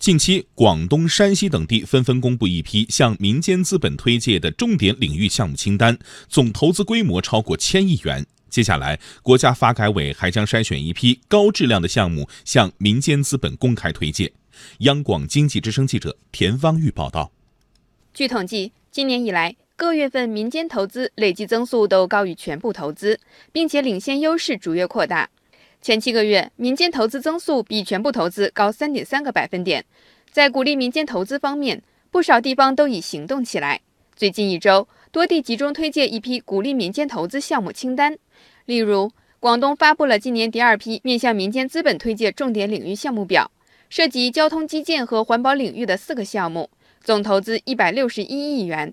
近期，广东、山西等地纷纷公布一批向民间资本推介的重点领域项目清单，总投资规模超过千亿元。接下来，国家发改委还将筛选一批高质量的项目向民间资本公开推介。央广经济之声记者田方玉报道。据统计，今年以来各月份民间投资累计增速都高于全部投资，并且领先优势逐月扩大。前七个月，民间投资增速比全部投资高三点三个百分点。在鼓励民间投资方面，不少地方都已行动起来。最近一周，多地集中推介一批鼓励民间投资项目清单。例如，广东发布了今年第二批面向民间资本推介重点领域项目表，涉及交通基建和环保领域的四个项目，总投资一百六十一亿元。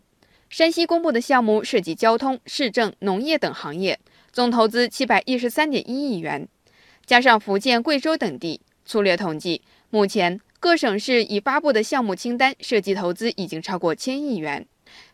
山西公布的项目涉及交通、市政、农业等行业，总投资七百一十三点一亿元。加上福建、贵州等地，粗略统计，目前各省市已发布的项目清单涉及投资已经超过千亿元。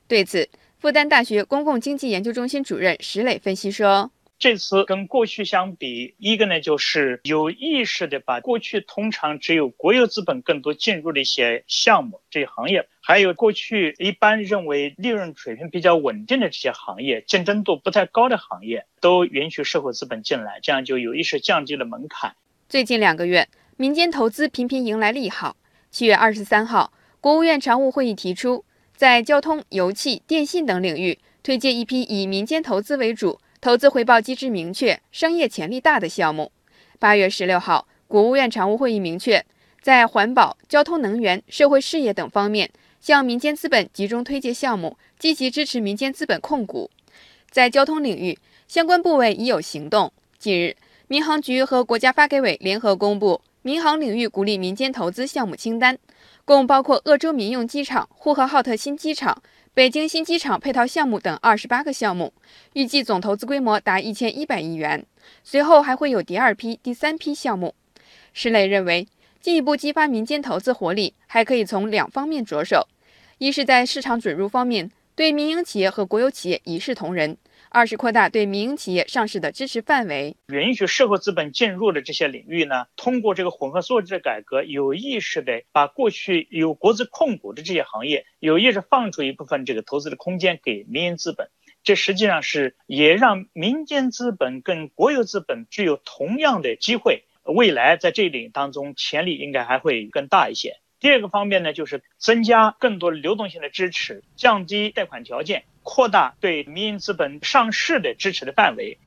对此，复旦大学公共经济研究中心主任石磊分析说。这次跟过去相比，一个呢就是有意识的把过去通常只有国有资本更多进入的一些项目、这些行业，还有过去一般认为利润水平比较稳定的这些行业、竞争度不太高的行业，都允许社会资本进来，这样就有意识降低了门槛。最近两个月，民间投资频频迎来利好。七月二十三号，国务院常务会议提出，在交通、油气、电信等领域推介一批以民间投资为主。投资回报机制明确、商业潜力大的项目。八月十六号，国务院常务会议明确，在环保、交通能源、社会事业等方面，向民间资本集中推介项目，积极支持民间资本控股。在交通领域，相关部委已有行动。近日，民航局和国家发改委联合公布民航领域鼓励民间投资项目清单，共包括鄂州民用机场、呼和浩特新机场。北京新机场配套项目等二十八个项目，预计总投资规模达一千一百亿元。随后还会有第二批、第三批项目。石磊认为，进一步激发民间投资活力，还可以从两方面着手：一是，在市场准入方面，对民营企业和国有企业一视同仁。二是扩大对民营企业上市的支持范围，允许社会资本进入的这些领域呢，通过这个混合所有制改革，有意识的把过去有国资控股的这些行业，有意识放出一部分这个投资的空间给民营资本，这实际上是也让民间资本跟国有资本具有同样的机会，未来在这领当中潜力应该还会更大一些。第二个方面呢，就是增加更多流动性的支持，降低贷款条件。扩大对民营资本上市的支持的范围，